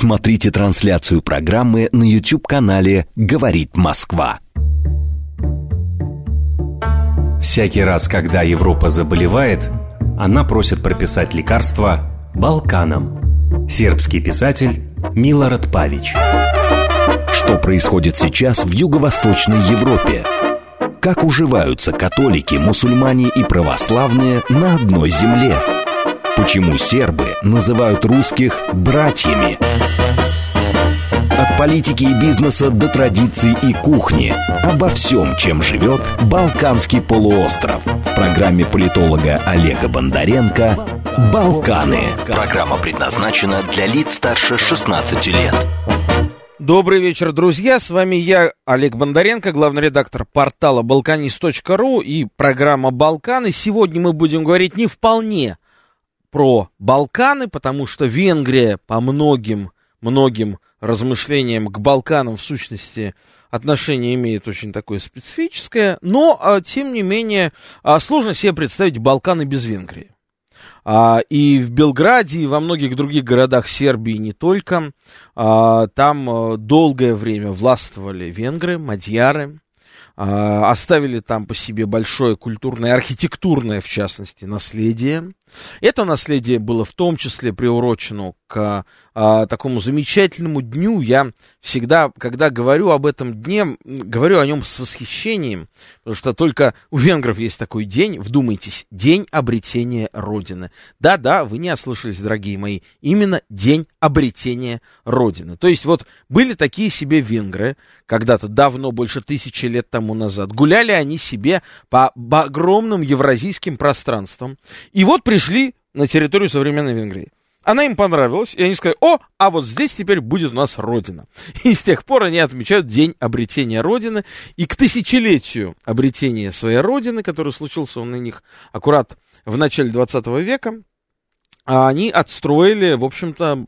Смотрите трансляцию программы на YouTube-канале «Говорит Москва». Всякий раз, когда Европа заболевает, она просит прописать лекарства Балканам. Сербский писатель Милорад Павич. Что происходит сейчас в Юго-Восточной Европе? Как уживаются католики, мусульмане и православные на одной земле? Почему сербы называют русских «братьями»? От политики и бизнеса до традиций и кухни. Обо всем, чем живет Балканский полуостров. В программе политолога Олега Бондаренко «Балканы». Программа предназначена для лиц старше 16 лет. Добрый вечер, друзья. С вами я, Олег Бондаренко, главный редактор портала balkanist.ru и программа «Балканы». Сегодня мы будем говорить не вполне про Балканы, потому что Венгрия по многим, многим размышлениям к Балканам в сущности отношение имеет очень такое специфическое, но, а, тем не менее, а, сложно себе представить Балканы без Венгрии. А, и в Белграде, и во многих других городах Сербии не только, там долгое время властвовали венгры, мадьяры, оставили там по себе большое культурное, архитектурное, в частности, наследие. Это наследие было в том числе приурочено к а, такому замечательному дню. Я всегда, когда говорю об этом дне, говорю о нем с восхищением, потому что только у венгров есть такой день, вдумайтесь, день обретения Родины. Да-да, вы не ослышались, дорогие мои, именно день обретения Родины. То есть вот были такие себе венгры, когда-то давно, больше тысячи лет тому назад, гуляли они себе по огромным евразийским пространствам, и вот при пришли на территорию современной Венгрии. Она им понравилась, и они сказали, о, а вот здесь теперь будет у нас Родина. И с тех пор они отмечают День обретения Родины, и к тысячелетию обретения своей Родины, который случился у них аккурат в начале 20 века, они отстроили, в общем-то,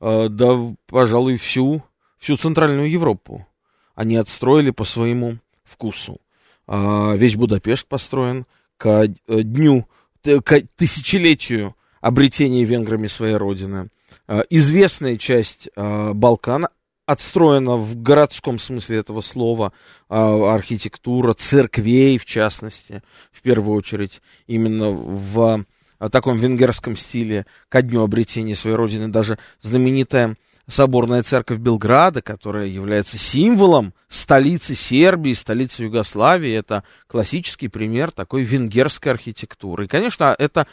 э, да, пожалуй, всю, всю Центральную Европу. Они отстроили по своему вкусу. А, весь Будапешт построен к э, дню тысячелетию обретения венграми своей родины. А, известная часть а, Балкана отстроена в городском смысле этого слова, архитектура, церквей, в частности, в первую очередь, именно в таком венгерском стиле ко дню обретения своей родины. Даже знаменитая соборная церковь Белграда, которая является символом столицы Сербии, столицы Югославии. Это классический пример такой венгерской архитектуры. И, конечно, это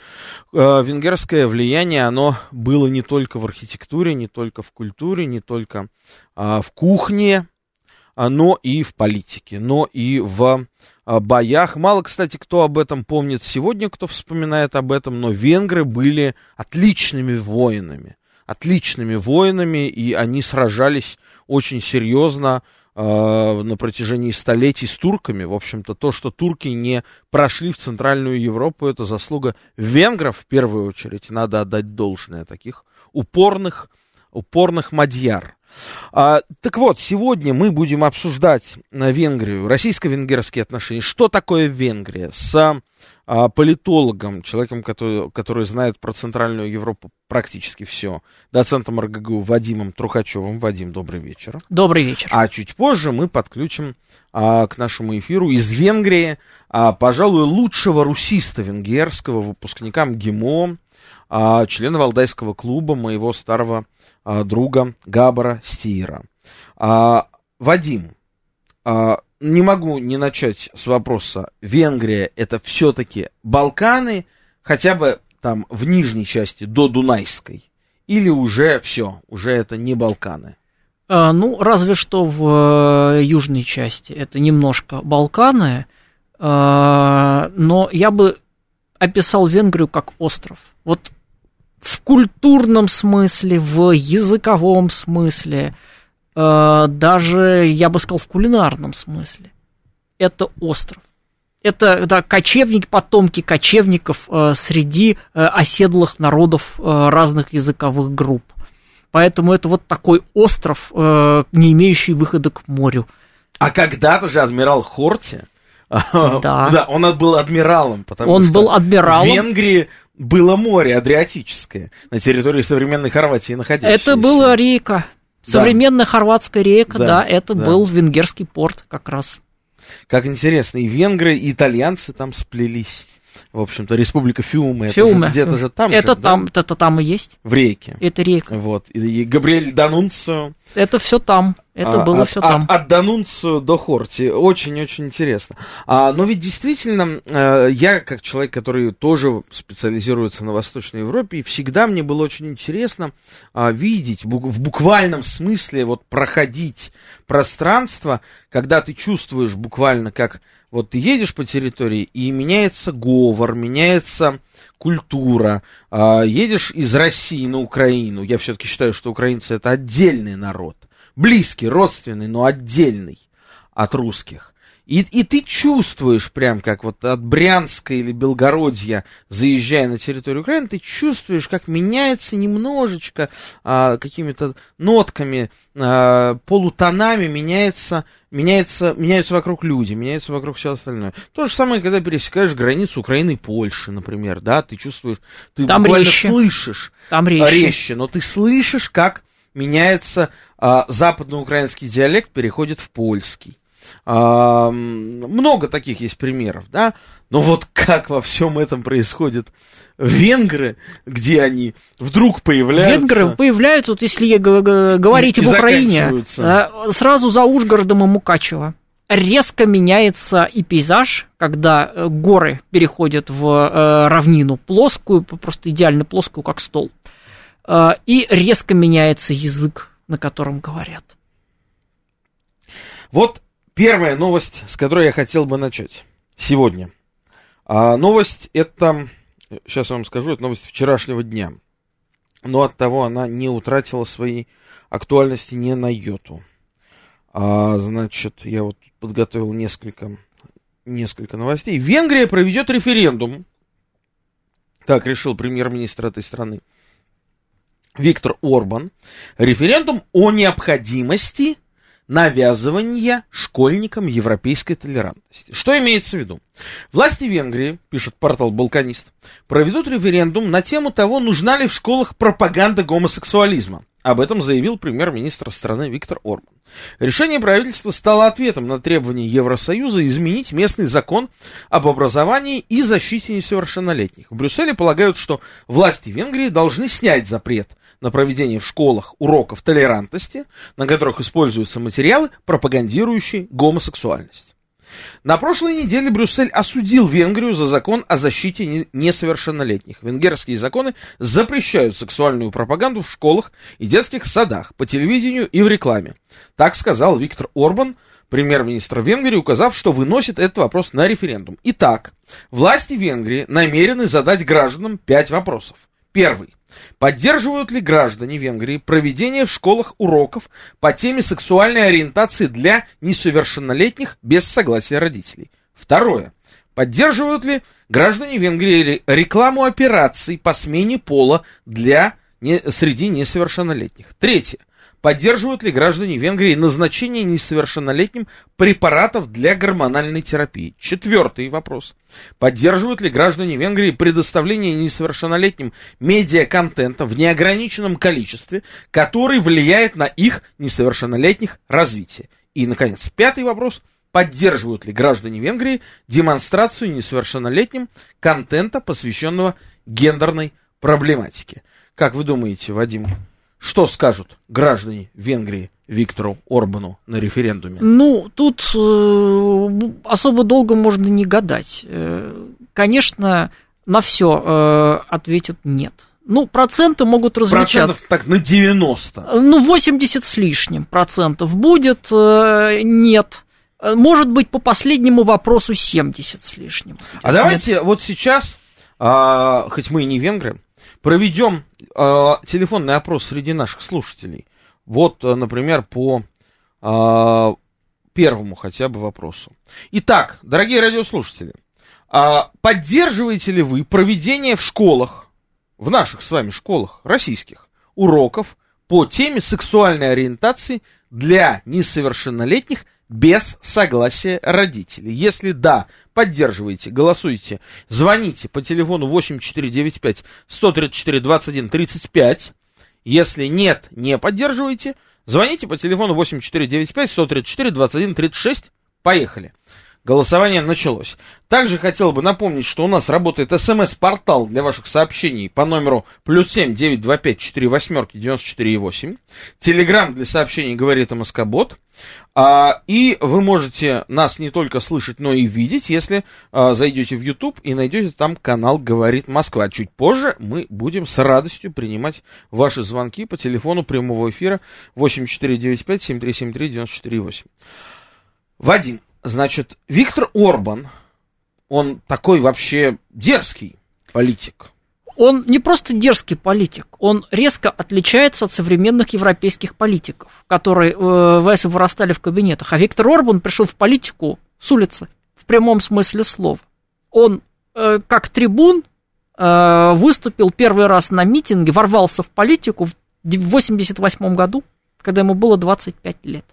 э, венгерское влияние, оно было не только в архитектуре, не только в культуре, не только э, в кухне, а, но и в политике, но и в э, боях. Мало, кстати, кто об этом помнит сегодня, кто вспоминает об этом, но венгры были отличными воинами отличными воинами, и они сражались очень серьезно э, на протяжении столетий с турками. В общем-то, то, что турки не прошли в Центральную Европу, это заслуга венгров, в первую очередь, надо отдать должное, таких упорных, упорных мадьяр. А, так вот, сегодня мы будем обсуждать Венгрию, российско-венгерские отношения. Что такое Венгрия? С политологом, человеком, который, который знает про Центральную Европу практически все, доцентом РГГУ Вадимом Трухачевым. Вадим, добрый вечер. Добрый вечер. А чуть позже мы подключим а, к нашему эфиру из Венгрии, а, пожалуй, лучшего русиста венгерского, выпускника МГИМО, а, члена Валдайского клуба, моего старого а, друга Габара Стиера. А, Вадим, а, не могу не начать с вопроса. Венгрия это все-таки Балканы, хотя бы там в нижней части до Дунайской, или уже все, уже это не Балканы? А, ну, разве что в э, южной части это немножко Балканы, а, но я бы описал Венгрию как остров. Вот в культурном смысле, в языковом смысле, э, даже, я бы сказал, в кулинарном смысле. Это остров. Это да, кочевник, потомки кочевников э, среди э, оседлых народов разных языковых групп. Поэтому это вот такой остров, не имеющий выхода к морю. А когда-то же адмирал Хорти, да. да, он был адмиралом, потому он что был адмиралом. в Венгрии было море Адриатическое на территории современной Хорватии находящееся. Это была река. Современная да. хорватская река, да, да это да. был венгерский порт как раз. Как интересно, и венгры, и итальянцы там сплелись. В общем-то, республика Фиуме. Фиуме. Это где-то же там Это же, там, да? это там и есть. В реке. Это река. Вот. И, и Габриэль Данунцио. Это все там. Это а, было от, все там. От, от Данунцио до Хорти. Очень-очень интересно. А, но ведь действительно, э, я, как человек, который тоже специализируется на Восточной Европе, всегда мне было очень интересно а, видеть, в буквальном смысле, вот проходить пространство, когда ты чувствуешь буквально, как вот ты едешь по территории, и меняется говор, меняется культура. А, едешь из России на Украину. Я все-таки считаю, что украинцы это отдельный народ. Близкий, родственный, но отдельный от русских. И, и ты чувствуешь, прям как вот от Брянска или Белгородья, заезжая на территорию Украины, ты чувствуешь, как меняется немножечко а, какими-то нотками, а, полутонами, меняется, меняется, меняются вокруг люди, меняется вокруг все остальное. То же самое, когда пересекаешь границу Украины и Польши, например, да, ты чувствуешь, ты Там буквально резче. слышишь Там резче. резче, но ты слышишь, как меняется а, западноукраинский диалект, переходит в польский. А, много таких есть примеров, да, но вот как во всем этом происходит венгры, где они вдруг появляются. Венгры появляются, вот если говорить об Украине, э, сразу за Ужгородом и Мукачево. Резко меняется и пейзаж, когда э, горы переходят в э, равнину плоскую, просто идеально плоскую, как стол. И резко меняется язык, на котором говорят. Вот первая новость, с которой я хотел бы начать сегодня. А, новость это, сейчас я вам скажу, это новость вчерашнего дня. Но от того она не утратила своей актуальности ни на йоту. А, значит, я вот подготовил несколько, несколько новостей. Венгрия проведет референдум. Так решил премьер-министр этой страны. Виктор Орбан. Референдум о необходимости навязывания школьникам европейской толерантности. Что имеется в виду? Власти Венгрии, пишет портал «Балканист», проведут референдум на тему того, нужна ли в школах пропаганда гомосексуализма. Об этом заявил премьер-министр страны Виктор Орбан. Решение правительства стало ответом на требование Евросоюза изменить местный закон об образовании и защите несовершеннолетних. В Брюсселе полагают, что власти Венгрии должны снять запрет на проведение в школах уроков толерантности, на которых используются материалы, пропагандирующие гомосексуальность. На прошлой неделе Брюссель осудил Венгрию за закон о защите не- несовершеннолетних. Венгерские законы запрещают сексуальную пропаганду в школах и детских садах, по телевидению и в рекламе. Так сказал Виктор Орбан, премьер-министр Венгрии, указав, что выносит этот вопрос на референдум. Итак, власти Венгрии намерены задать гражданам пять вопросов. Первый. Поддерживают ли граждане Венгрии проведение в школах уроков по теме сексуальной ориентации для несовершеннолетних без согласия родителей? Второе. Поддерживают ли граждане Венгрии рекламу операций по смене пола для не, среди несовершеннолетних? Третье. Поддерживают ли граждане Венгрии назначение несовершеннолетним препаратов для гормональной терапии? Четвертый вопрос. Поддерживают ли граждане Венгрии предоставление несовершеннолетним медиаконтента в неограниченном количестве, который влияет на их несовершеннолетних развитие? И, наконец, пятый вопрос. Поддерживают ли граждане Венгрии демонстрацию несовершеннолетним контента, посвященного гендерной проблематике? Как вы думаете, Вадим, что скажут граждане Венгрии Виктору Орбану на референдуме? Ну, тут э, особо долго можно не гадать. Э, конечно, на все ответят нет. Ну, проценты могут различаться. Процентов так на 90. Ну, 80 с лишним процентов будет, э, нет. Э, Может быть, по последнему вопросу 70 с лишним. А давайте вот сейчас, а, хоть мы и не венгры, проведем а, телефонный опрос среди наших слушателей. Вот, а, например, по а, первому хотя бы вопросу. Итак, дорогие радиослушатели, а, поддерживаете ли вы проведение в школах, в наших с вами школах российских, уроков по теме сексуальной ориентации для несовершеннолетних без согласия родителей. Если да, поддерживайте, голосуйте, звоните по телефону 8495 134 21 35. Если нет, не поддерживайте, звоните по телефону 8495 134 21 36. Поехали. Голосование началось. Также хотел бы напомнить, что у нас работает смс-портал для ваших сообщений по номеру плюс семь девять два пять четыре восьмерки девяносто четыре восемь. Телеграмм для сообщений говорит МСК-бот. А, и вы можете нас не только слышать, но и видеть, если а, зайдете в YouTube и найдете там канал «Говорит Москва». Чуть позже мы будем с радостью принимать ваши звонки по телефону прямого эфира 8495-7373-94-8. Вадим, Значит, Виктор Орбан, он такой вообще дерзкий политик. Он не просто дерзкий политик, он резко отличается от современных европейских политиков, которые э, вырастали в кабинетах. А Виктор Орбан пришел в политику с улицы, в прямом смысле слова. Он э, как трибун э, выступил первый раз на митинге, ворвался в политику в 1988 году, когда ему было 25 лет.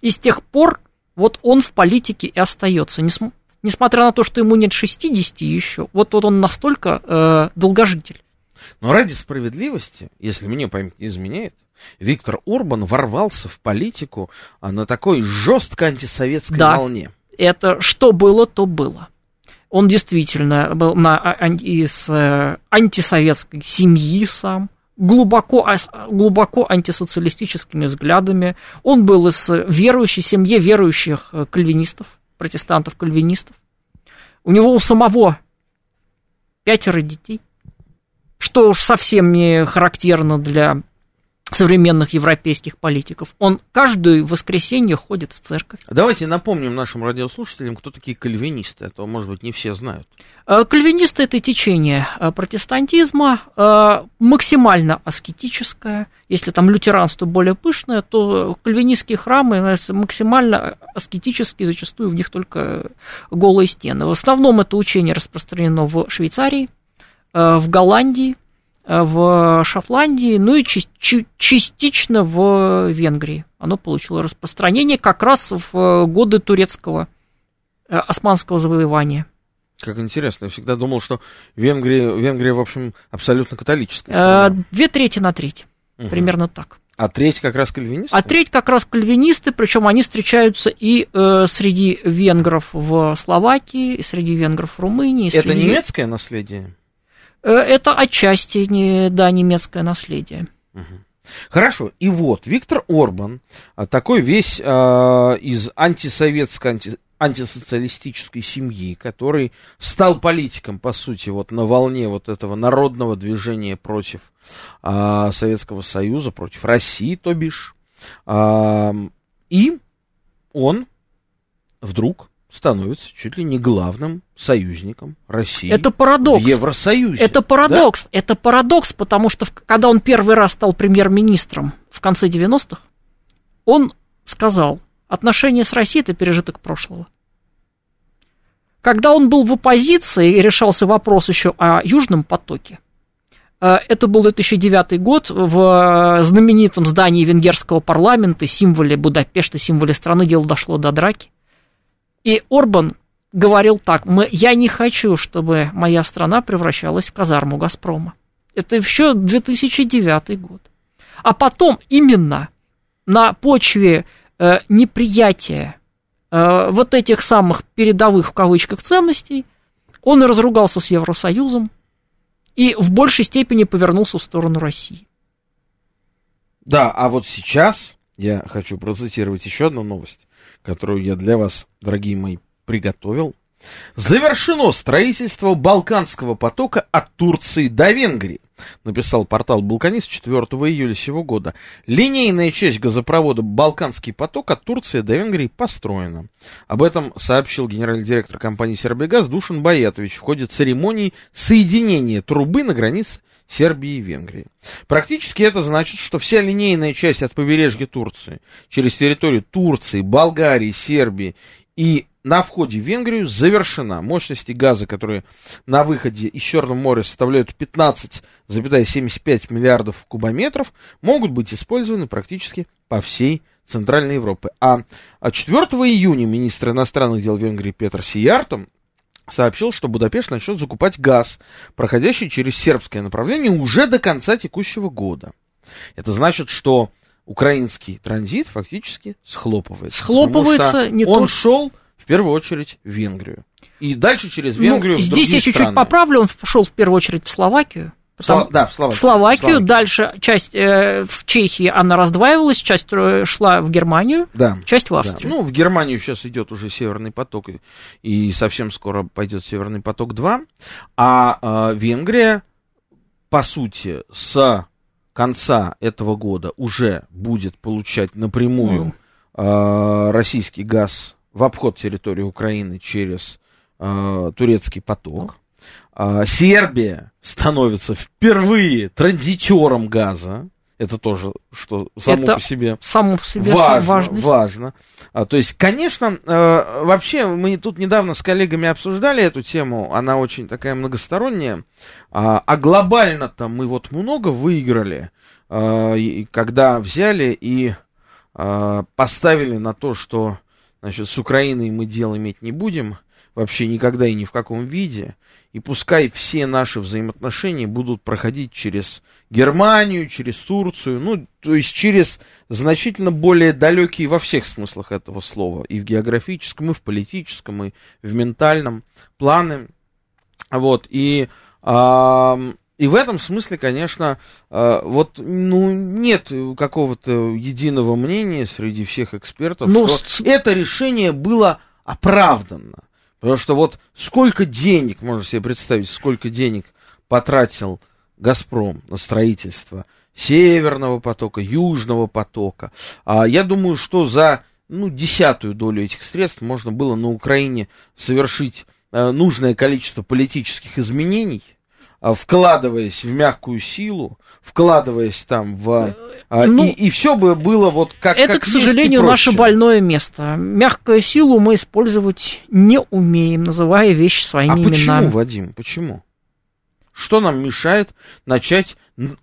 И с тех пор вот он в политике и остается. Несмотря на то, что ему нет 60 еще, вот, вот он настолько э, долгожитель. Но ради справедливости, если мне память не изменяет, Виктор Орбан ворвался в политику а, на такой жестко антисоветской да, волне. Это что было, то было. Он действительно был на, а, из э, антисоветской семьи сам глубоко, глубоко антисоциалистическими взглядами. Он был из верующей семьи верующих э, кальвинистов, протестантов-кальвинистов. У него у самого пятеро детей, что уж совсем не характерно для современных европейских политиков. Он каждое воскресенье ходит в церковь. Давайте напомним нашим радиослушателям, кто такие кальвинисты, а то, может быть, не все знают. Э, кальвинисты – это течение э, протестантизма, э, максимально аскетическое. Если там лютеранство более пышное, то кальвинистские храмы максимально аскетические, зачастую в них только голые стены. В основном это учение распространено в Швейцарии, в Голландии – в Шотландии, ну и частично в Венгрии. Оно получило распространение как раз в годы турецкого э, османского завоевания. Как интересно, я всегда думал, что Венгрия, Венгрия в общем, абсолютно католическая э, страна. Две трети на треть, угу. примерно так. А треть как раз кальвинисты? А треть как раз кальвинисты, причем они встречаются и э, среди венгров в Словакии, и среди венгров в Румынии. Это среди... немецкое наследие? Э, это отчасти, не, да, немецкое наследие. Хорошо, и вот Виктор Орбан, а, такой весь а, из антисоветской, анти, антисоциалистической семьи, который стал политиком, по сути, вот на волне вот этого народного движения против а, Советского Союза, против России, то бишь. А, и он вдруг становится чуть ли не главным союзником России это парадокс. в Евросоюзе. Это парадокс. Да? Это парадокс, потому что когда он первый раз стал премьер-министром в конце 90-х, он сказал, отношения с Россией – это пережиток прошлого. Когда он был в оппозиции и решался вопрос еще о Южном потоке, э, это был 2009 год, в знаменитом здании венгерского парламента, символе Будапешта, символе страны, дело дошло до драки. И Орбан говорил так, мы, я не хочу, чтобы моя страна превращалась в казарму «Газпрома». Это еще 2009 год. А потом именно на почве э, неприятия э, вот этих самых передовых в кавычках ценностей он и разругался с Евросоюзом и в большей степени повернулся в сторону России. Да, а вот сейчас я хочу процитировать еще одну новость которую я для вас, дорогие мои, приготовил. Завершено строительство Балканского потока от Турции до Венгрии, написал портал Балканист 4 июля сего года. Линейная часть газопровода Балканский поток от Турции до Венгрии построена. Об этом сообщил генеральный директор компании Сербигаз Душин Баятович в ходе церемонии соединения трубы на границе Сербии и Венгрии. Практически это значит, что вся линейная часть от побережья Турции через территорию Турции, Болгарии, Сербии и на входе в Венгрию завершена. Мощности газа, которые на выходе из Черного моря составляют 15,75 миллиардов кубометров, могут быть использованы практически по всей Центральной Европы. А 4 июня министр иностранных дел Венгрии Петр Сияртом сообщил, что Будапешт начнет закупать газ, проходящий через сербское направление, уже до конца текущего года. Это значит, что украинский транзит фактически схлопывается. Схлопывается не он то... шел в первую очередь в Венгрию. И дальше через Венгрию ну, Здесь я чуть-чуть страны. поправлю, он шел в первую очередь в Словакию. Слова... Да, в Словакию. В Словакию, дальше часть э, в Чехии она раздваивалась, часть э, шла в Германию, да, часть в Австрию. Да. Ну, в Германию сейчас идет уже Северный поток, и, и совсем скоро пойдет Северный поток 2. А э, Венгрия, по сути, с конца этого года уже будет получать напрямую mm. э, российский газ в обход территории Украины через э, турецкий поток. А, Сербия становится впервые транзитером газа. Это тоже, что само Это по себе, само по себе важно. важность. важно. А, то есть, конечно, э, вообще мы тут недавно с коллегами обсуждали эту тему, она очень такая многосторонняя, а, а глобально-то мы вот много выиграли, э, когда взяли и э, поставили на то, что значит, с Украиной мы дел иметь не будем, вообще никогда и ни в каком виде. И пускай все наши взаимоотношения будут проходить через Германию, через Турцию, ну, то есть через значительно более далекие во всех смыслах этого слова, и в географическом, и в политическом, и в ментальном планы. Вот, и, а, и в этом смысле, конечно, а, вот, ну, нет какого-то единого мнения среди всех экспертов, Ну, что это решение было оправданно. Потому что вот сколько денег, можно себе представить, сколько денег потратил Газпром на строительство Северного потока, Южного потока. А я думаю, что за ну, десятую долю этих средств можно было на Украине совершить э, нужное количество политических изменений, вкладываясь в мягкую силу, вкладываясь там в... а, Ну, и, и все бы было вот как Это, как к сожалению, наше больное место. Мягкую силу мы использовать не умеем, называя вещи своими А почему, именами. Вадим, почему? Что нам мешает начать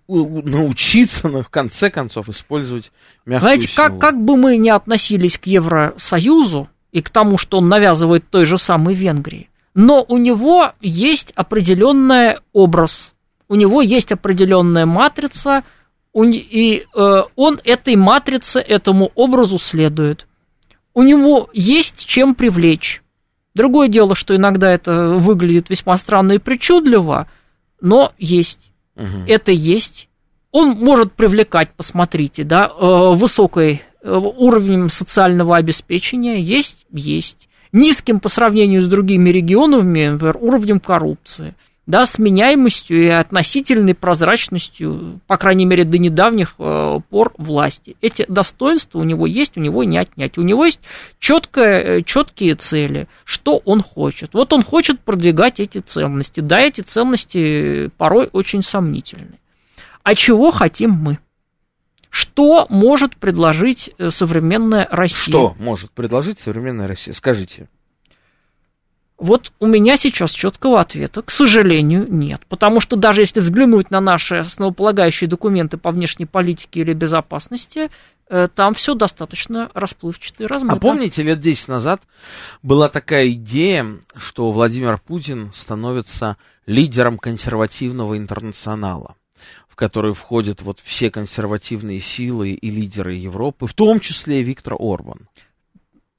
научиться, ну, в конце концов, использовать мягкую Знаете, силу? как, как бы мы ни относились к Евросоюзу и к тому, что он навязывает той же самой Венгрии, но у него есть определенный образ, у него есть определенная матрица, и э, он этой матрице, этому образу следует. У него есть чем привлечь. Другое дело, что иногда это выглядит весьма странно и причудливо, но есть Мгм. это есть. Он может привлекать, посмотрите, да, э, высокой э, уровнем социального обеспечения есть, есть. Низким по сравнению с другими регионами, например, уровнем коррупции, да, с меняемостью и относительной прозрачностью, по крайней мере, до недавних э, пор власти. Эти достоинства у него есть, у него не отнять. У него есть четкое, четкие цели, что он хочет. Вот он хочет продвигать эти ценности. Да, эти ценности порой очень сомнительны. А чего хотим мы? Что может предложить э, современная Россия? Что может предложить современная Россия? Скажите. Вот у меня сейчас четкого ответа, к сожалению, нет. Потому что даже если взглянуть на наши основополагающие документы по внешней политике или безопасности, э, там все достаточно расплывчато и размыто. А помните, лет 10 назад была такая идея, что Владимир Путин становится лидером консервативного интернационала, в который входят вот все консервативные силы и лидеры Европы, в том числе и Виктор Орбан.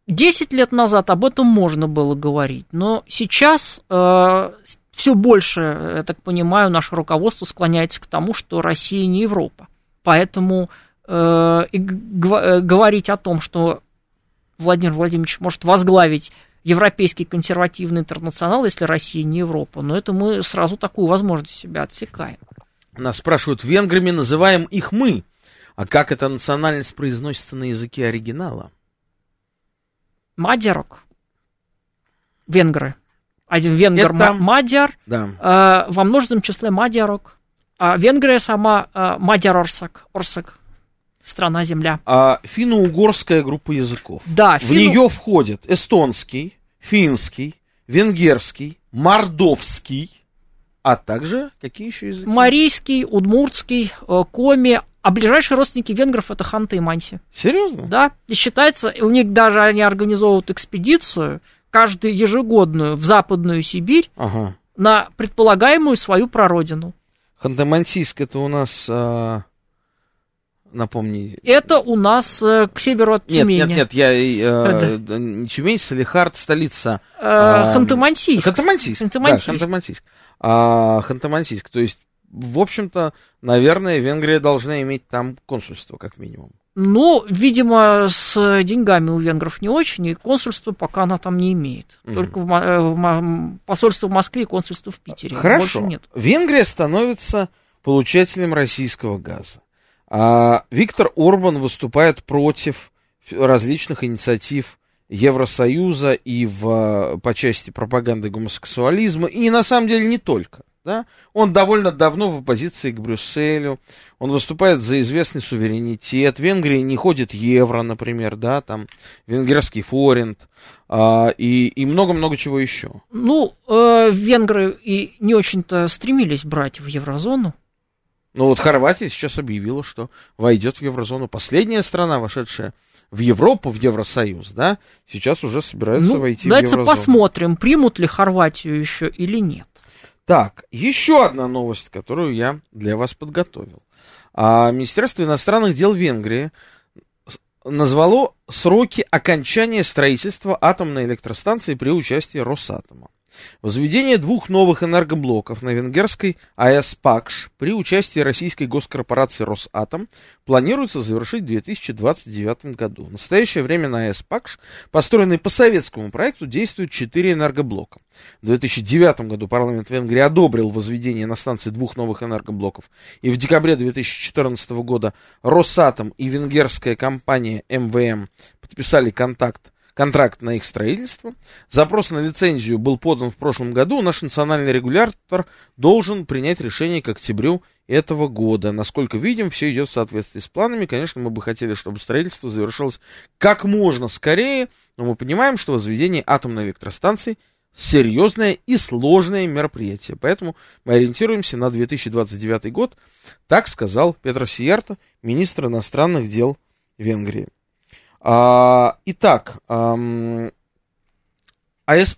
Десять лет назад об этом можно было говорить, но сейчас э, все больше, я так понимаю, наше руководство склоняется к тому, что Россия не Европа. Поэтому э, и э, говорить о том, что Владимир Владимирович может возглавить европейский консервативный интернационал, если Россия не Европа, но это мы сразу такую возможность себя отсекаем. Нас спрашивают, венграми называем их мы. А как эта национальность произносится на языке оригинала? Мадярок. Венгры. Один венгр Это- ма- Мадяр, Да. э, во множественном числе Мадярок. А Венгрия сама э, Мадяр-Орсак. Орсак. Страна, земля. А финно-угорская группа языков. Да, В финно- нее входят эстонский, финский, венгерский, мордовский, а также какие еще языки? Марийский, удмуртский, э, коми, а ближайшие родственники венгров это Ханта и Манси. Серьезно? Да, и считается, у них даже они организовывают экспедицию, каждую ежегодную в Западную Сибирь Ага. на предполагаемую свою прародину. Ханты-Мансийск это у нас, а, напомни... Это у нас э, к северу от Нет, Тюмени. нет, нет, я... э, не Тюмень, Салихард, столица. Э, а, Ханты-Мансийск. Ханты-Мансийск. Ханты-Мансийск. Да, Ханты-Мансийск. А, Ханты-Мансийск, то есть, в общем-то, наверное, Венгрия должна иметь там консульство, как минимум. Ну, видимо, с деньгами у венгров не очень, и консульство пока она там не имеет. Мгм. Только в э, в посольство в Москве и консульство в Питере. Хорошо. Больше нет. Венгрия становится получателем российского газа. А Виктор Орбан выступает против различных инициатив Евросоюза и в, по части пропаганды гомосексуализма, и на самом деле не только. Да? Он довольно давно в оппозиции к Брюсселю, он выступает за известный суверенитет, в Венгрии не ходит евро, например, да, там венгерский форинт, а, и и много-много чего еще. Ну, э, венгры и не очень-то стремились брать в еврозону. Ну вот Хорватия сейчас объявила, что войдет в еврозону. Последняя страна, вошедшая в Европу, в Евросоюз, да, сейчас уже собирается Ну, войти давайте в еврозону. посмотрим, примут ли Хорватию еще или нет. Так, еще одна новость, которую я для вас подготовил. А, Министерство иностранных дел Венгрии назвало сроки окончания строительства атомной электростанции при участии Росатома. Возведение двух новых энергоблоков на венгерской АЭС «Пакш» при участии российской госкорпорации «Росатом» планируется завершить в 2029 году. В настоящее время на АЭС «Пакш», построенный по советскому проекту, действуют четыре энергоблока. В 2009 году парламент Венгрии одобрил возведение на станции двух новых энергоблоков. И в декабре 2014 года Росатом и венгерская компания МВМ подписали контакт контракт на их строительство. Запрос на лицензию был подан в прошлом году. Наш национальный регулятор должен принять решение к октябрю этого года. Насколько видим, все идет в соответствии с планами. Конечно, мы бы хотели, чтобы строительство завершилось как можно скорее, но мы понимаем, что возведение атомной электростанции серьезное и сложное мероприятие. Поэтому мы ориентируемся на 2029 год. Так сказал Петр Сиерто, министр иностранных дел Венгрии. А, итак, АЭС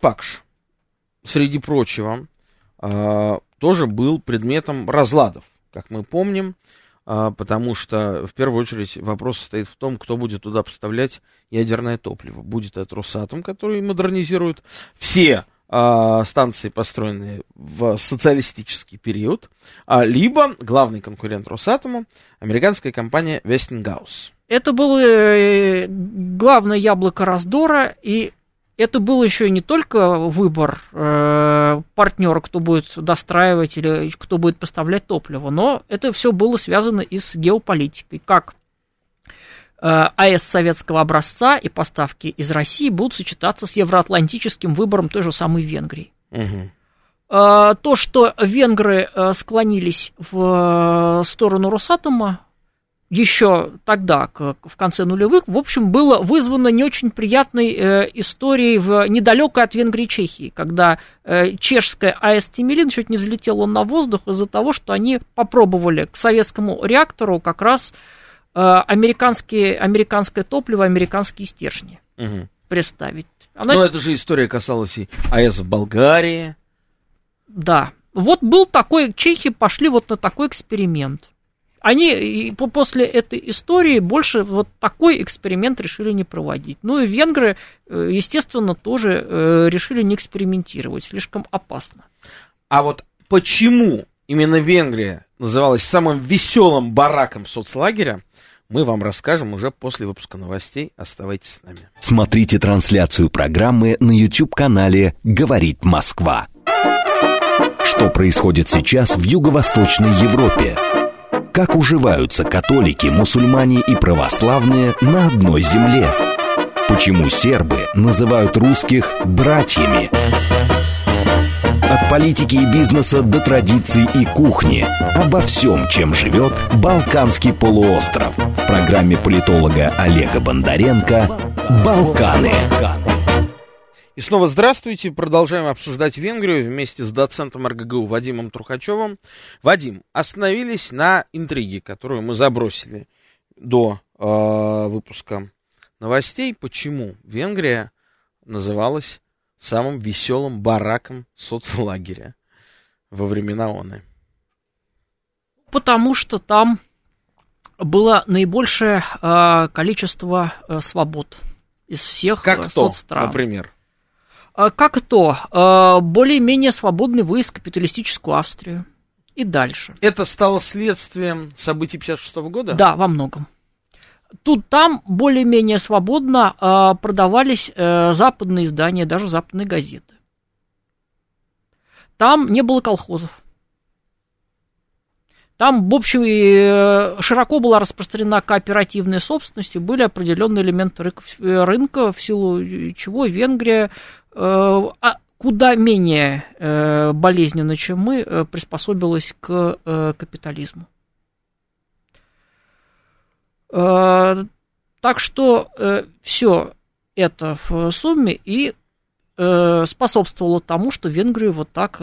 Пакш, среди прочего, а, тоже был предметом разладов, как мы помним, а, потому что в первую очередь вопрос стоит в том, кто будет туда поставлять ядерное топливо. Будет это Росатом, который модернизирует все а, станции, построенные в социалистический период, а, либо главный конкурент Росатома, американская компания Westinghouse. Это было э, главное яблоко раздора, и это был еще не только выбор э, партнера, кто будет достраивать или кто будет поставлять топливо, но это все было связано и с геополитикой. Как АЭС советского образца и поставки из России будут сочетаться с евроатлантическим выбором той же самой Венгрии. Э, То, что венгры э, склонились в э, сторону Росатома еще тогда, в конце нулевых, в общем, было вызвано не очень приятной э, историей в недалекой от Венгрии Чехии, когда э, чешская АЭС Тимирин чуть не взлетела на воздух из-за того, что они попробовали к советскому реактору как раз э, американские, американское топливо, американские стержни Мгм. представить. Она Но эта же история касалась и АЭС в Болгарии. Да. Вот был такой, чехи пошли вот на такой эксперимент. Они после этой истории больше вот такой эксперимент решили не проводить. Ну и венгры, э, естественно, тоже э, решили не экспериментировать, слишком опасно. А вот почему именно Венгрия называлась самым веселым бараком соцлагеря, мы вам расскажем уже после выпуска новостей. Оставайтесь с нами. Смотрите трансляцию программы на YouTube-канале «Говорит Москва». Что происходит сейчас в Юго-Восточной Европе? Как уживаются католики, мусульмане и православные на одной земле? Почему сербы называют русских «братьями»? От политики и бизнеса до традиций и кухни. Обо всем, чем живет Балканский полуостров. В программе политолога Олега Бондаренко «Балканы». И снова здравствуйте. Продолжаем обсуждать Венгрию вместе с доцентом РГГУ Вадимом Трухачевым. Вадим, остановились на интриге, которую мы забросили до э, выпуска новостей. Почему Венгрия называлась самым веселым бараком соцлагеря во времена ОНы? Потому что там было наибольшее э, количество э, свобод из всех как э, кто, соцстран. например? Э, как то? Э, более-менее свободный выезд в капиталистическую Австрию. И дальше. Это стало следствием событий 56 года? Да, во многом. Тут там более-менее свободно э, продавались э, западные издания, даже западные газеты. Там не было колхозов. Там, в общем, и широко была распространена кооперативная собственность, и были определенные элементы рынка, в силу чего Венгрия э, куда менее э, болезненно, чем мы, э, приспособилась к капитализму. Так что все это в сумме и способствовало тому, что Венгрию вот так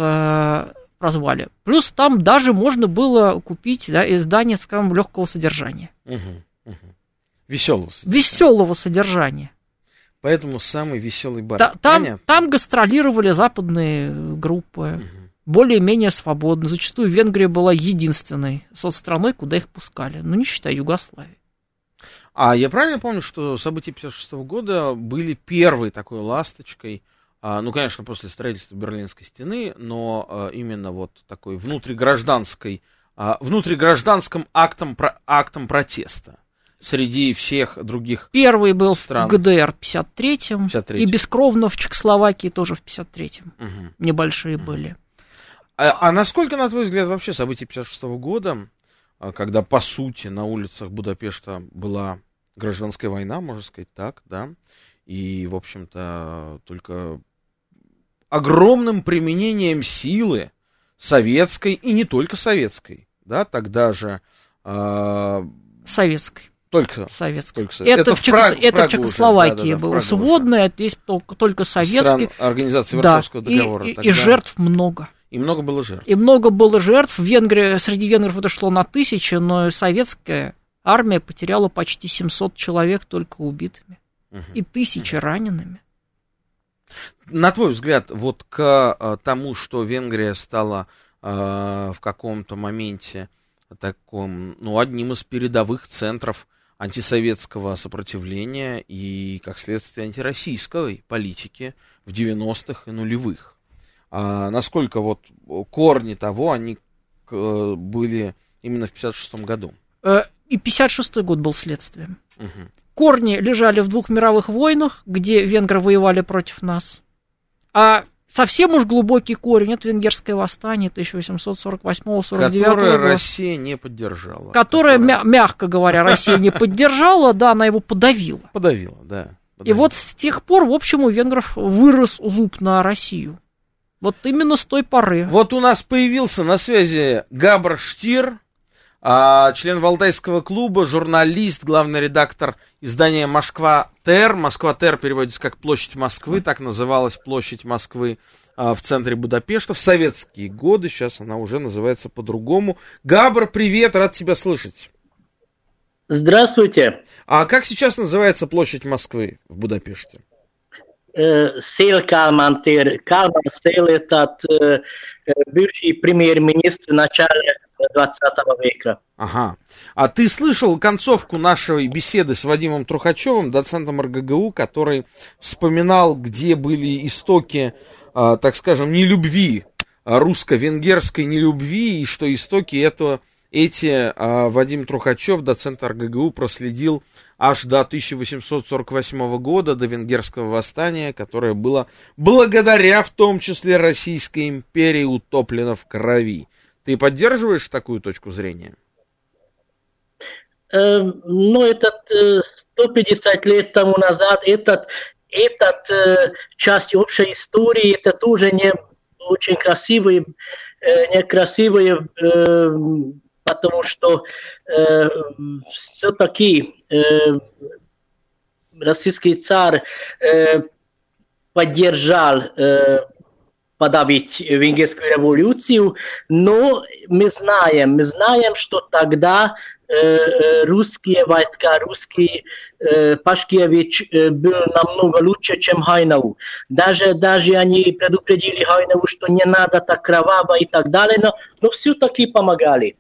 прозвали. Плюс там даже можно было купить да, издание, скажем, легкого содержания. Угу, угу. Веселого содержания. Веселого содержания. Поэтому самый веселый бар. Та, там, там гастролировали западные группы. Угу. Более-менее свободно. Зачастую Венгрия была единственной соцстраной, куда их пускали. Ну, не считая Югославии. А я правильно помню, что события 56 года были первой такой ласточкой – а, ну, конечно, после строительства Берлинской стены, но а, именно вот такой внутригражданской, а, внутригражданским актом, актом протеста среди всех других Первый был стран. в ГДР в 53-м, 53 и бескровно в Чехословакии тоже в 53-м. Угу. Небольшие угу. были. А, а насколько, на твой взгляд, вообще события 56 -го года, когда, по сути, на улицах Будапешта была гражданская война, можно сказать так, да, и, в общем-то, только огромным применением силы советской и не только советской, да, тогда же... Э, советской. Только советской. Только, это, это, в, Чехос... Праг, это в Чехословакии уже, да, да, было сводное, здесь только, только советский. Стран Организации Варшавского да, договора. И, и, и жертв много. И много было жертв. И много было жертв. В Венгрии, среди венгров это шло на тысячи, но советская армия потеряла почти 700 человек только убитыми. Угу. И тысячи угу. ранеными. На твой взгляд, вот к а, тому, что Венгрия стала а, в каком-то моменте таком, ну, одним из передовых центров антисоветского сопротивления и, как следствие, антироссийской политики в 90-х и нулевых. А насколько вот корни того, они были именно в 56-м году? И 56-й год был следствием. Угу. Корни лежали в двух мировых войнах, где венгры воевали против нас. А совсем уж глубокий корень это венгерское восстание 1848-49 Которое Россия не поддержала. Которое, которое... мягко говоря, Россия не поддержала, да, она его подавила. Подавила, да. И вот с тех пор, в общем, у венгров вырос зуб на Россию. Вот именно с той поры. Вот у нас появился на связи Габр Штир, а, член Валдайского клуба, журналист, главный редактор издания «Москва Тер». «Москва Тер» переводится как «Площадь Москвы», так называлась «Площадь Москвы» а, в центре Будапешта в советские годы, сейчас она уже называется по-другому. Габр, привет, рад тебя слышать. Здравствуйте. А как сейчас называется площадь Москвы в Будапеште? Сейл Калман Тер. Калман Сейл это э, бывший премьер-министр начала 20 века. Ага. А ты слышал концовку нашей беседы с Вадимом Трухачевым, доцентом РГГУ, который вспоминал, где были истоки, э, так скажем, нелюбви, русско-венгерской нелюбви, и что истоки это, эти э, Вадим Трухачев, доцент РГГУ, проследил аж до 1848 года, до венгерского восстания, которое было благодаря в том числе Российской империи утоплено в крови. Ты поддерживаешь такую точку зрения? Э, ну, этот э, 150 лет тому назад, этот, этот э, часть общей истории, это тоже не очень красивый, э, некрасивый, э, потому что э, все-таки российский царь поддержал подавить венгерскую революцию, но мы знаем, мы знаем, что тогда русские войска, русский э, Пашкевич э, был намного лучше, чем Хайнау. Даже, даже они предупредили Хайнау, что не надо так кроваво и так далее, но, но все-таки помогали.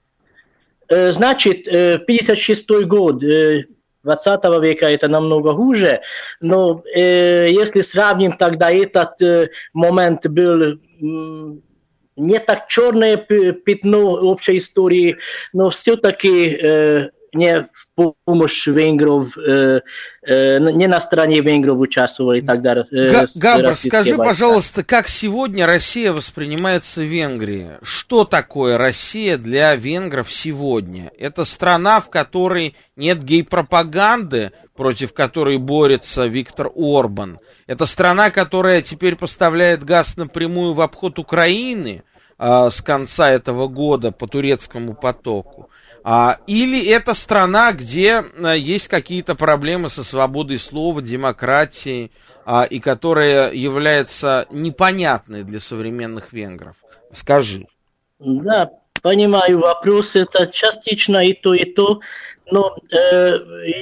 Э, значит, э, 56 год, э, 20 века это намного хуже, но э, если сравним, тогда этот э, момент был не так черное пятно общей истории, но все-таки э, не в помощь венгров, э, не на стороне венгров участвовали тогда. Э, Габр, скажи, войска. пожалуйста, как сегодня Россия воспринимается в Венгрии? Что такое Россия для венгров сегодня? Это страна, в которой нет гей-пропаганды, против которой борется Виктор Орбан. Это страна, которая теперь поставляет газ напрямую в обход Украины а, с конца этого года по турецкому потоку. А, или это страна, где а, есть какие-то проблемы со свободой слова, демократией, а, и которая является непонятной для современных венгров. Скажи. Да, понимаю вопрос. Это частично и то, и то. Но э,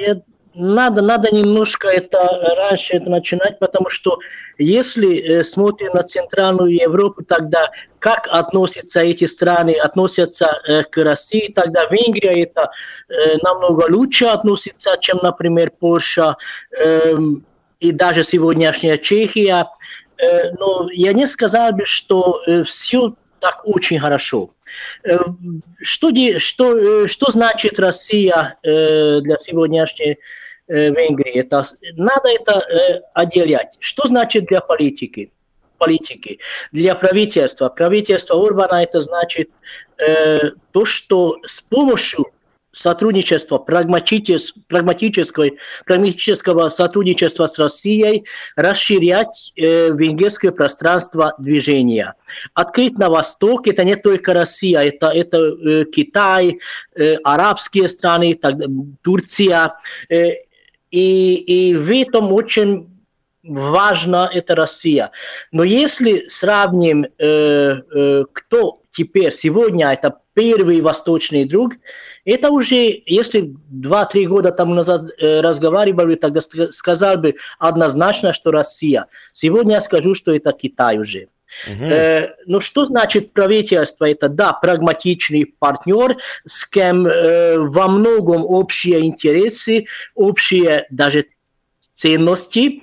я надо, надо немножко это раньше это начинать, потому что если э, смотрим на Центральную Европу, тогда как относятся эти страны, относятся э, к России, тогда Венгрия это э, намного лучше относится, чем, например, Польша э, и даже сегодняшняя Чехия. Но я не сказал бы, что все так очень хорошо. Что, что, что значит Россия для сегодняшней Э, Венгрии. Это, надо это э, отделять. Что значит для политики? политики. Для правительства. Правительство Орбана это значит э, то, что с помощью сотрудничества, прагматического, прагматического сотрудничества с Россией расширять э, венгерское пространство движения. Открыть на восток это не только Россия, это, это э, Китай, э, арабские страны, так, Турция. Э, и, и в этом очень важна эта Россия. Но если сравним, э, э, кто теперь, сегодня это первый восточный друг, это уже, если 2-3 года тому назад э, разговаривали, тогда сказал бы однозначно, что Россия. Сегодня я скажу, что это Китай уже. Э, ну что значит правительство? Это да, прагматичный партнер, с кем э, во многом общие интересы, общие даже ценности.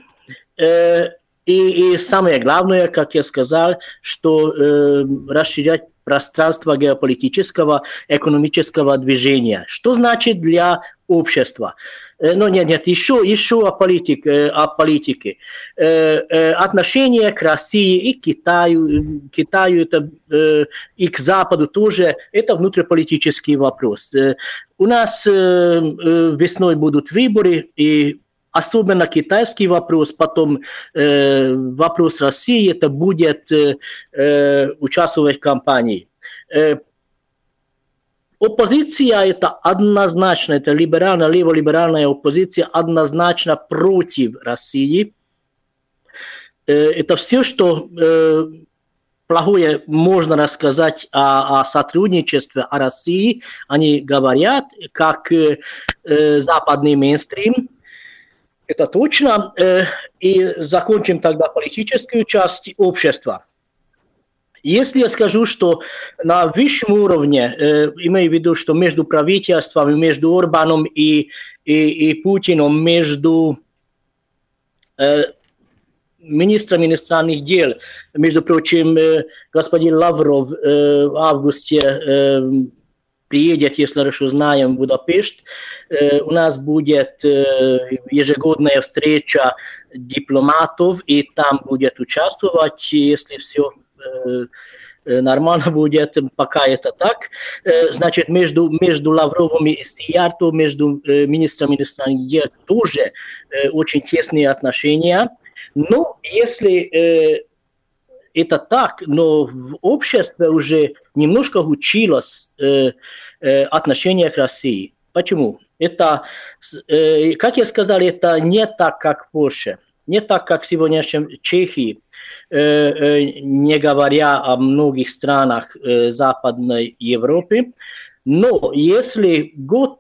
Э, и, и самое главное, как я сказал, что э, расширять пространство геополитического, экономического движения. Что значит для общества? Э, ну нет, нет, еще, еще о, политик, э, о политике. Э, отношение к России и Китаю, Китаю это, и к Западу тоже, это внутриполитический вопрос. У нас весной будут выборы, и особенно китайский вопрос, потом э, вопрос России, это будет э, участвовать в кампании. Э, Оппозиция это однозначно, это либеральная, леволиберальная оппозиция однозначно против России. Это все, что плохое можно рассказать о, о сотрудничестве, о России. Они говорят, как э, западный мейнстрим. Это точно. Э, и закончим тогда политическую часть общества. Если я скажу, что на высшем уровне, э, имею в виду, что между правительством, между Орбаном и, и, и Путиным, между э, министром иностранных дел, между прочим, э, господин Лавров э, в августе э, приедет, если хорошо знаем, в Будапешт. Э, у нас будет э, ежегодная встреча дипломатов, и там будет участвовать, если все Э, нормально будет, пока это так. Значит, между, между Лавровым и Сиярто, между министром иностранных дел тоже очень тесные отношения. Но если это так, но в обществе уже немножко училось отношение к России. Почему? Это, как я сказал, это не так, как в Польше. не так, как в Чехии, не говоря о многих странах Западной Европы. Но если год,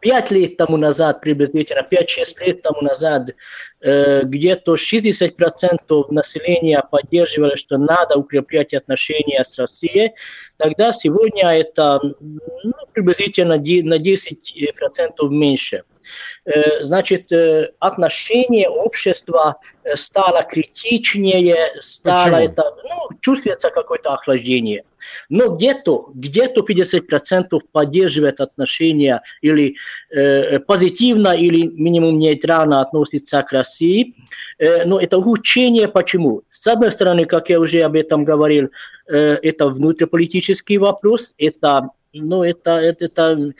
пять лет тому назад, приблизительно 5-6 лет тому назад, э, где-то 60% населения поддерживали, что надо укреплять отношения с Россией, тогда сегодня это ну, приблизительно на 10% меньше. Э, значит, э, отношение общества стало критичнее, стало Почему? это, ну, чувствуется какое-то охлаждение. Но где-то где 50% поддерживает отношения или э, позитивно, или минимум нейтрально относится к России. Э, но это улучшение почему? С одной стороны, как я уже об этом говорил, э, это внутриполитический вопрос, это, ну, это, это, это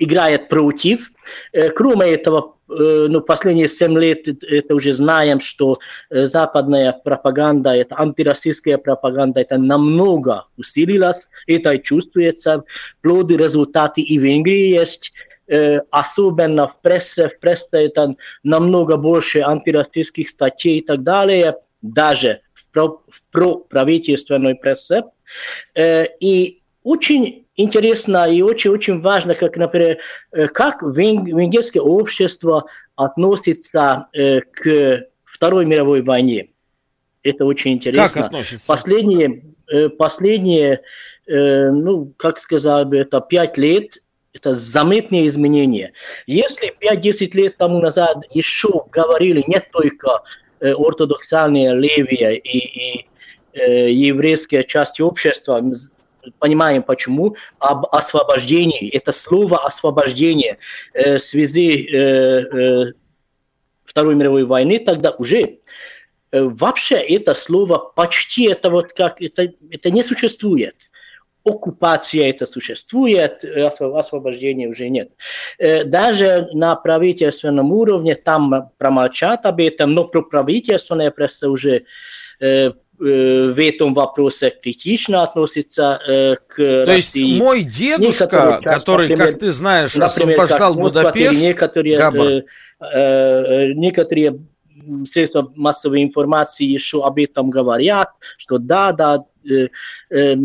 играет против. Э, кроме этого, Э, ну, последние семь лет это уже знаем, что э, западная пропаганда, это антироссийская пропаганда, это намного усилилась, это чувствуется, плоды, результаты и в Венгрии есть, э, особенно в прессе, в прессе это намного больше антироссийских статей и так далее, даже в, про, в проправительственной прессе. И очень интересно и очень-очень важно, как, например, э, как венгерское общество относится э, к Второй мировой войне. Это очень интересно. Как относится? Последние, э, последние ну, как сказать бы, это пять лет, это заметные изменения. Если 5-10 лет тому назад еще говорили не только ортодоксальные левые и, и еврейская часть общества, понимаем почему, об освобождении. Это слово освобождение э, в связи э, э, Второй мировой войны тогда уже э, вообще это слово почти это вот как это, это не существует. Оккупация это существует, э, освобождения уже нет. Э, даже на правительственном уровне там промолчат об этом, но про правительственная пресса уже Э, в этом вопросе критично относится э, к То России. есть мой дедушка, который, например, как ты знаешь, например, освобождал как Будапешт, некоторые, э, э, некоторые средства массовой информации еще об этом говорят, что да, да, э, э,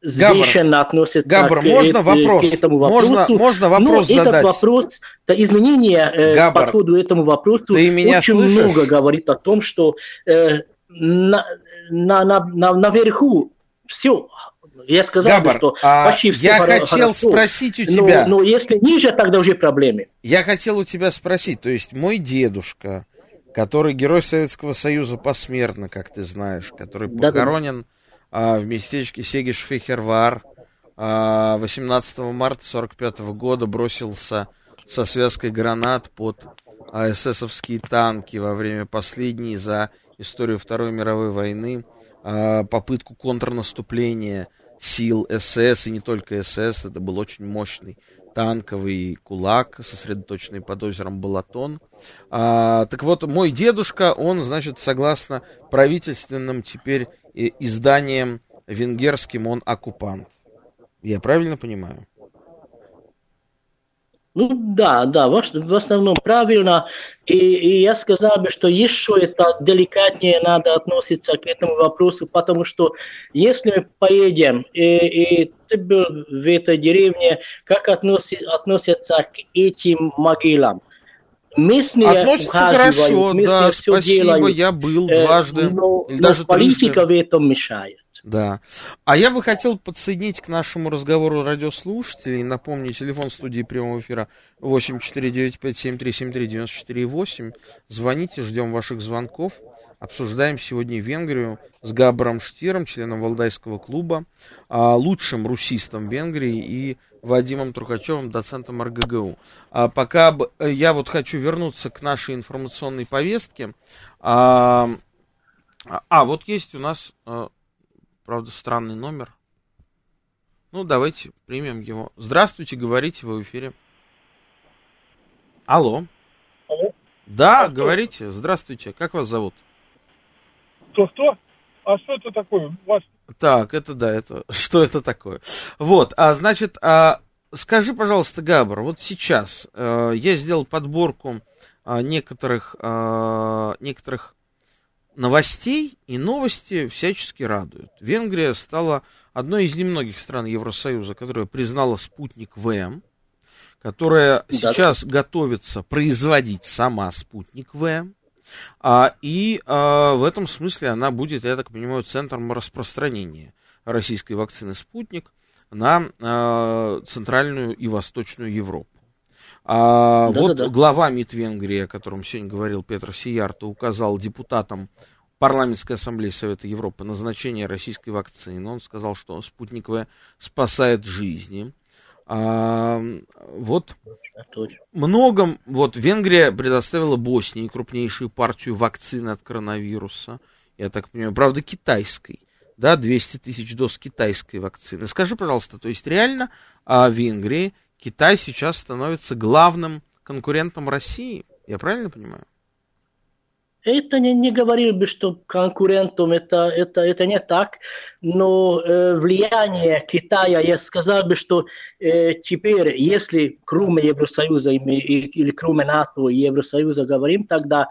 взвешенно относятся Габр, к, можно к, вопрос? к этому вопросу. Можно, можно вопрос Но задать? этот вопрос, это изменение Габр, по ходу этому вопросу ты меня очень слышишь? много говорит о том, что э, на, на, на, на, наверху все. Я сказал, Габар, что а почти все Я хотел хорошо, спросить у тебя. Но, но если ниже, тогда уже проблемы. Я хотел у тебя спросить, то есть мой дедушка, который герой Советского Союза посмертно, как ты знаешь, который да, похоронен да. А, в местечке Сегиш-Фехервар, а, 18 марта 45 года бросился со связкой гранат под а, эсэсовские танки во время последней за историю Второй мировой войны, а, попытку контрнаступления сил СС, и не только СС, это был очень мощный танковый кулак, сосредоточенный под озером Балатон. А, так вот, мой дедушка, он, значит, согласно правительственным теперь изданиям венгерским, он оккупант. Я правильно понимаю? Ну да, да, в основном правильно. И, и я сказал бы, что еще это деликатнее надо относиться к этому вопросу, потому что если мы поедем, и, и ты был в этой деревне, как относи, относятся к этим могилам? Местные Относятся хорошо, местные да, все спасибо, делают, я был э, дважды, но, или даже но политика трижды. в этом мешает. Да. А я бы хотел подсоединить к нашему разговору радиослушателей. Напомню, телефон студии прямого эфира 8495-7373-94-8. Звоните, ждем ваших звонков. Обсуждаем сегодня Венгрию с Габаром Штиром, членом Валдайского клуба, а, лучшим русистом Венгрии и Вадимом Трухачевым, доцентом РГГУ. А пока я вот хочу вернуться к нашей информационной повестке. А, а вот есть у нас а, Правда, странный номер. Ну, давайте примем его. Здравствуйте, говорите, вы в эфире. Алло. Алло. Да, а говорите. Что? Здравствуйте. Как вас зовут? Кто-кто? А что это такое? Вас... Так, это да, это что это такое? Вот, а значит, а, скажи, пожалуйста, Габр, вот сейчас э, я сделал подборку а, некоторых, а, некоторых новостей, и новости всячески радуют. Венгрия стала одной из немногих стран Евросоюза, которая признала спутник ВМ, которая да. сейчас готовится производить сама спутник ВМ. А, и а, в этом смысле она будет, я так понимаю, центром распространения российской вакцины «Спутник» на а, Центральную и Восточную Европу. А, да, вот да, да. глава МИД Венгрии, о котором сегодня говорил Петр Сиярто, указал депутатам парламентской ассамблеи Совета Европы назначение российской вакцины. Он сказал, что спутниковая спасает жизни. А, вот многом, вот Венгрия предоставила Боснии крупнейшую партию вакцины от коронавируса, я так понимаю, правда китайской, да, 200 тысяч доз китайской вакцины. Скажи, пожалуйста, то есть реально а, в Венгрии Китай сейчас становится главным конкурентом России, я правильно понимаю? Это не, не говорил бы, что конкурентом это, это, это не так, но э, влияние Китая, я сказал бы, что э, теперь, если кроме Евросоюза или, кроме НАТО и Евросоюза говорим, тогда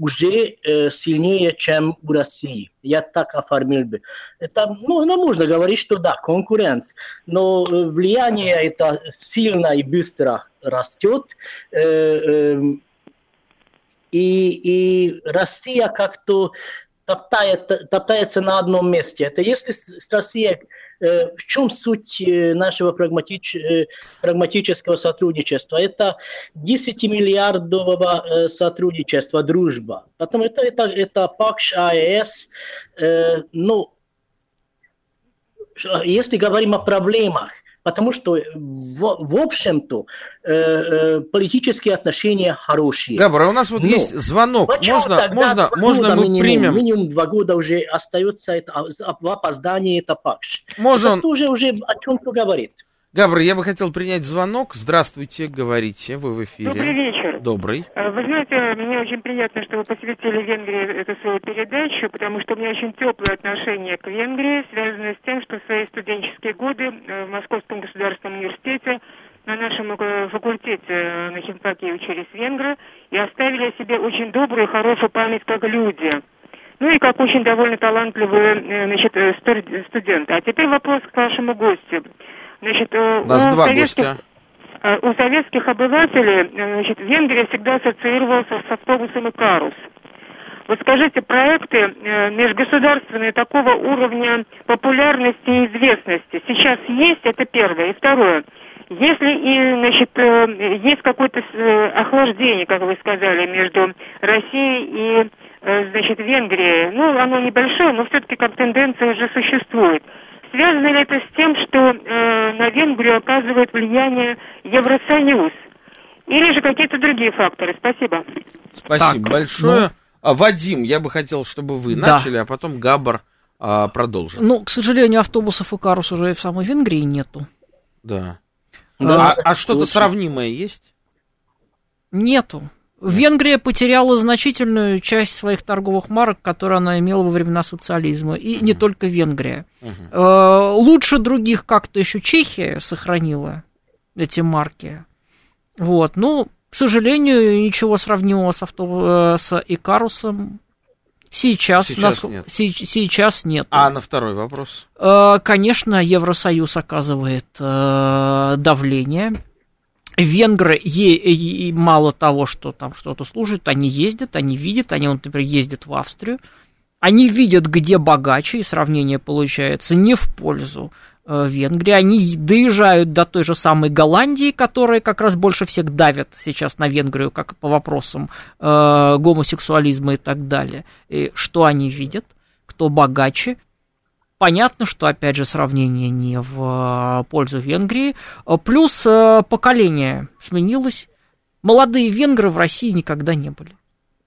уже э, сильнее, чем у России. Я так оформил бы. Это, ну, ну, можно говорить, что да, конкурент, но э, влияние это сильно и быстро растет. Э, э, и, и Россия как-то топтает, топтается на одном месте. Это если с Россией, э, в чем суть э, нашего прагматич, э, прагматического сотрудничества? Это 10 миллиардового сотрудничества, дружба. Потом это, это, это ПАКШ, АЭС. Ну, если говорим о проблемах, потому что, в, в общем-то, э, э, политические отношения хорошие. Габра, у нас вот Но есть звонок. Можно, можно, можно мы минимум, примем? Минимум два года уже остается это, а, в опоздании это ПАКШ. Можно... Это тоже уже о чем-то говорит. Габр, я бы хотел принять звонок. Здравствуйте, говорите, вы в эфире. Добрый вечер. Добрый. Э, вы знаете, мне очень приятно, что вы посвятили Венгрии эту свою передачу, потому что у меня очень теплое отношение к Венгрии, связанное с тем, что в свои студенческие годы э, в Московском государственном университете на нашем э, факультете на химфаке учились венгры и оставили о себе очень добрую, хорошую память как люди. Ну и как очень довольно талантливые значит, студенты. А теперь вопрос к вашему гостю. Значит, у нас два гостя. Э, у советских обывателей э, значит, Венгрия всегда ассоциировался с автобусом «Икарус». Вот скажите, проекты э, межгосударственные такого уровня популярности и известности сейчас есть, это первое. И второе, если и, значит, есть какое-то охлаждение, как вы сказали, между Россией и, значит, Венгрией, ну, оно небольшое, но все-таки как тенденция уже существует – Связано ли это с тем, что э, на Венгрию оказывает влияние Евросоюз? Или же какие-то другие факторы? Спасибо. Спасибо так, большое. Ну... А, Вадим, я бы хотел, чтобы вы да. начали, а потом Габар а, продолжит. Ну, к сожалению, автобусов и карус уже в самой Венгрии нету. Да. да. А, а что-то сравнимое есть? Нету. Венгрия потеряла значительную часть своих торговых марок, которые она имела во времена социализма, и uh-huh. не только Венгрия. Uh-huh. Лучше других как-то еще Чехия сохранила эти марки. Вот, ну, к сожалению, ничего сравнимого с, авто... Э, с Икарусом сейчас, сейчас, нас... нет. сейчас нет. А на второй вопрос? Э, конечно, Евросоюз оказывает давление Венгры, ей, мало того, что там что-то служит, они ездят, они видят, они, например, ездят в Австрию, они видят, где богаче, и сравнение получается не в пользу э, Венгрии. Они доезжают до той же самой Голландии, которая как раз больше всех давит сейчас на Венгрию, как по вопросам э, гомосексуализма и так далее. И что они видят? Кто богаче, Понятно, что, опять же, сравнение не в э, пользу Венгрии. Э, плюс э, поколение сменилось. Молодые венгры в России никогда не были.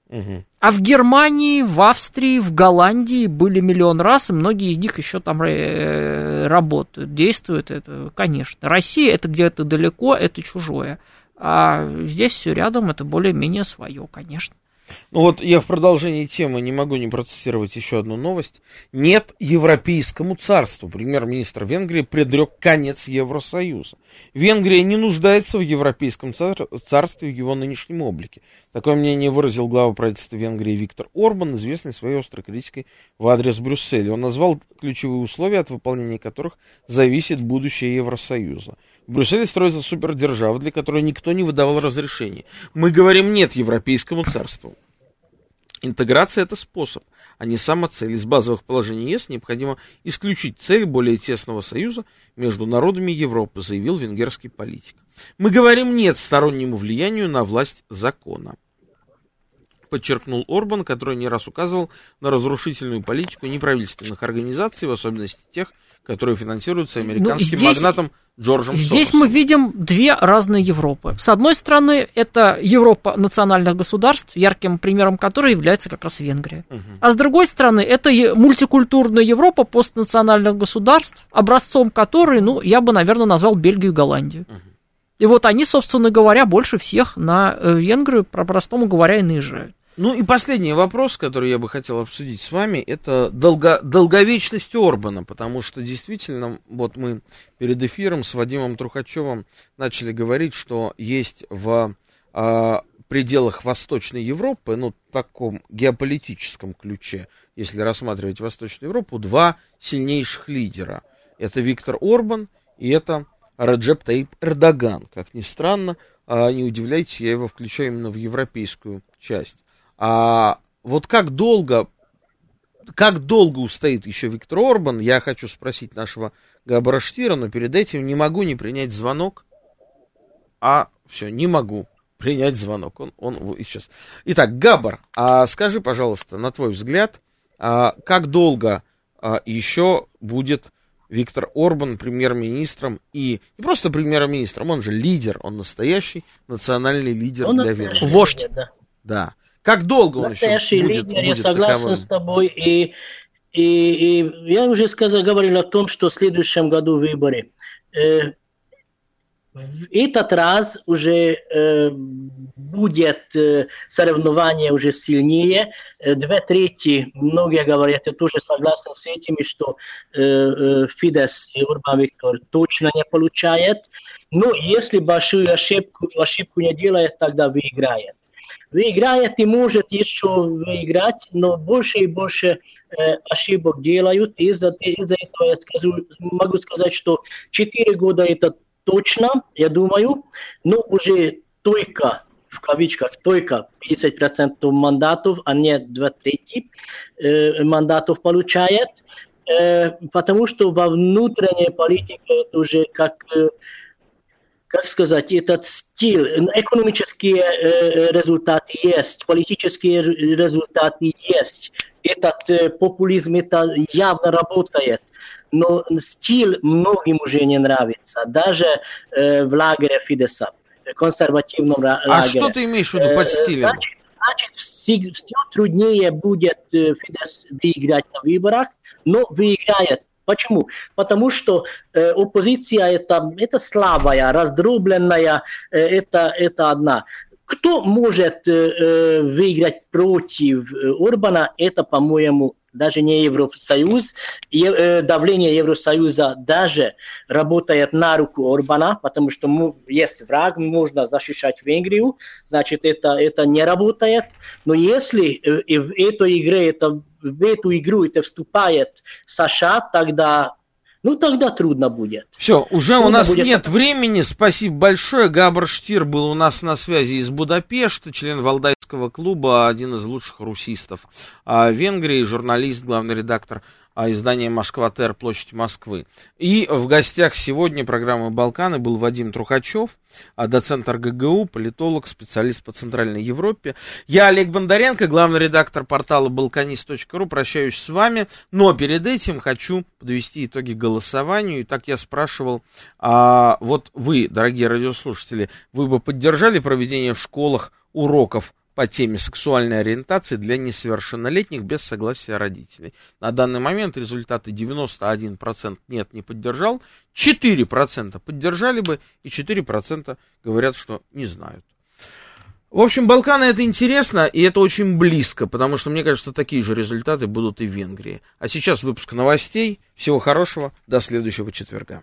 Угу. А в Германии, в Австрии, в Голландии были миллион раз, и многие из них еще там работают, действуют. Это, конечно. Россия это где-то далеко, это чужое. А здесь все рядом, это более-менее свое, конечно. Ну вот я в продолжении темы не могу не процитировать еще одну новость. Нет европейскому царству. Премьер-министр Венгрии предрек конец Евросоюза. Венгрия не нуждается в европейском цар- царстве в его нынешнем облике. Такое мнение выразил глава правительства Венгрии Виктор Орбан, известный своей острой критикой в адрес Брюсселя. Он назвал ключевые условия, от выполнения которых зависит будущее Евросоюза. В Брюсселе строится супердержава, для которой никто не выдавал разрешения. Мы говорим нет европейскому царству. Интеграция – это способ, а не сама цель. Из базовых положений ЕС необходимо исключить цель более тесного союза между народами Европы, заявил венгерский политик. Мы говорим «нет» стороннему влиянию на власть закона подчеркнул Орбан, который не раз указывал на разрушительную политику неправительственных организаций, в особенности тех, которые финансируются Ну, американским здесь- магнатом Джорджем Здесь Соросом. мы видим две разные Европы. С одной стороны, это Европа национальных государств, ярким примером которой является как раз Венгрия. А с другой стороны, это мультикультурная Европа постнациональных государств, образцом которой, ну, я бы, наверное, назвал Бельгию и Голландию. И вот они, собственно говоря, больше всех на э, Венгрию, по-простому говоря, и наезжают. Ну и последний вопрос, который я бы хотел обсудить с вами, это долго, долговечность Орбана, потому что действительно, вот мы перед эфиром с Вадимом Трухачевым начали говорить, что есть в а, пределах Восточной Европы, ну, в таком геополитическом ключе, если рассматривать Восточную Европу, два сильнейших лидера. Это Виктор Орбан и это Раджеп Таип Эрдоган. Как ни странно, а, не удивляйтесь, я его включаю именно в европейскую часть. А вот как долго, как долго устоит еще Виктор Орбан, я хочу спросить нашего Габара Штира, но перед этим не могу не принять звонок. А все, не могу принять звонок. Он, он сейчас. Итак, Габар, а скажи, пожалуйста, на твой взгляд, а как долго а, еще будет Виктор Орбан премьер-министром и не просто премьер-министром, он же лидер, он настоящий национальный лидер Он для Венгрии. Вождь. да. Да. Как долго он еще будет, лидер, я будет согласен таковым? с тобой. И, и, и я уже сказал, говорил о том, что в следующем году выборы. Э, в этот раз уже э, будет э, соревнование уже сильнее. Э, Две трети, многие говорят, я тоже согласен с этими, что э, э, Фидес и Урбан Виктор точно не получает. Но если большую ошибку, ошибку не делает, тогда выиграет выиграет и может еще выиграть, но больше и больше э, ошибок делают. Из-за, из-за этого я скажу, могу сказать, что 4 года это точно, я думаю, но уже только в кавичках только 50% мандатов, а не 2 трети э, мандатов получает, э, потому что во внутренней политике уже как э, как сказать, этот стиль, экономические э, результаты есть, политические результаты есть, этот э, популизм это явно работает, но стиль многим уже не нравится, даже э, в лагере Фидеса, консервативном А лагере. что ты имеешь в виду под Э, стилем? Значит, значит, все, все труднее будет э, Фидес выиграть на выборах, но выиграет. Почему? Потому что э, оппозиция это, это слабая, раздробленная, э, это, это одна. Кто может э, э, выиграть против э, Орбана, это, по-моему, даже не Евросоюз. Е- э, давление Евросоюза даже работает на руку Орбана, потому что есть враг, можно защищать Венгрию, значит, это, это не работает. Но если в этой игре, это, в эту игру это вступает США, тогда, ну, тогда трудно будет. Все, уже у Трудно нас будет нет времени. Спасибо большое. Габр Штир был у нас на связи из Будапешта, член Валдайского клуба, один из лучших русистов а, Венгрии, журналист, главный редактор а, издания Москва ТР Площадь Москвы. И в гостях сегодня программы Балканы был Вадим Трухачев, а, доцент РГГУ, политолог, специалист по Центральной Европе. Я Олег Бондаренко, главный редактор портала balkanist.ru. Прощаюсь с вами, но перед этим хочу подвести итоги голосованию. И так я спрашивал, а вот вы, дорогие радиослушатели, вы бы поддержали проведение в школах уроков по теме сексуальной ориентации для несовершеннолетних без согласия родителей. На данный момент результаты 91% нет, не поддержал, 4% поддержали бы и 4% говорят, что не знают. В общем, Балканы это интересно, и это очень близко, потому что, мне кажется, такие же результаты будут и в Венгрии. А сейчас выпуск новостей. Всего хорошего. До следующего четверга.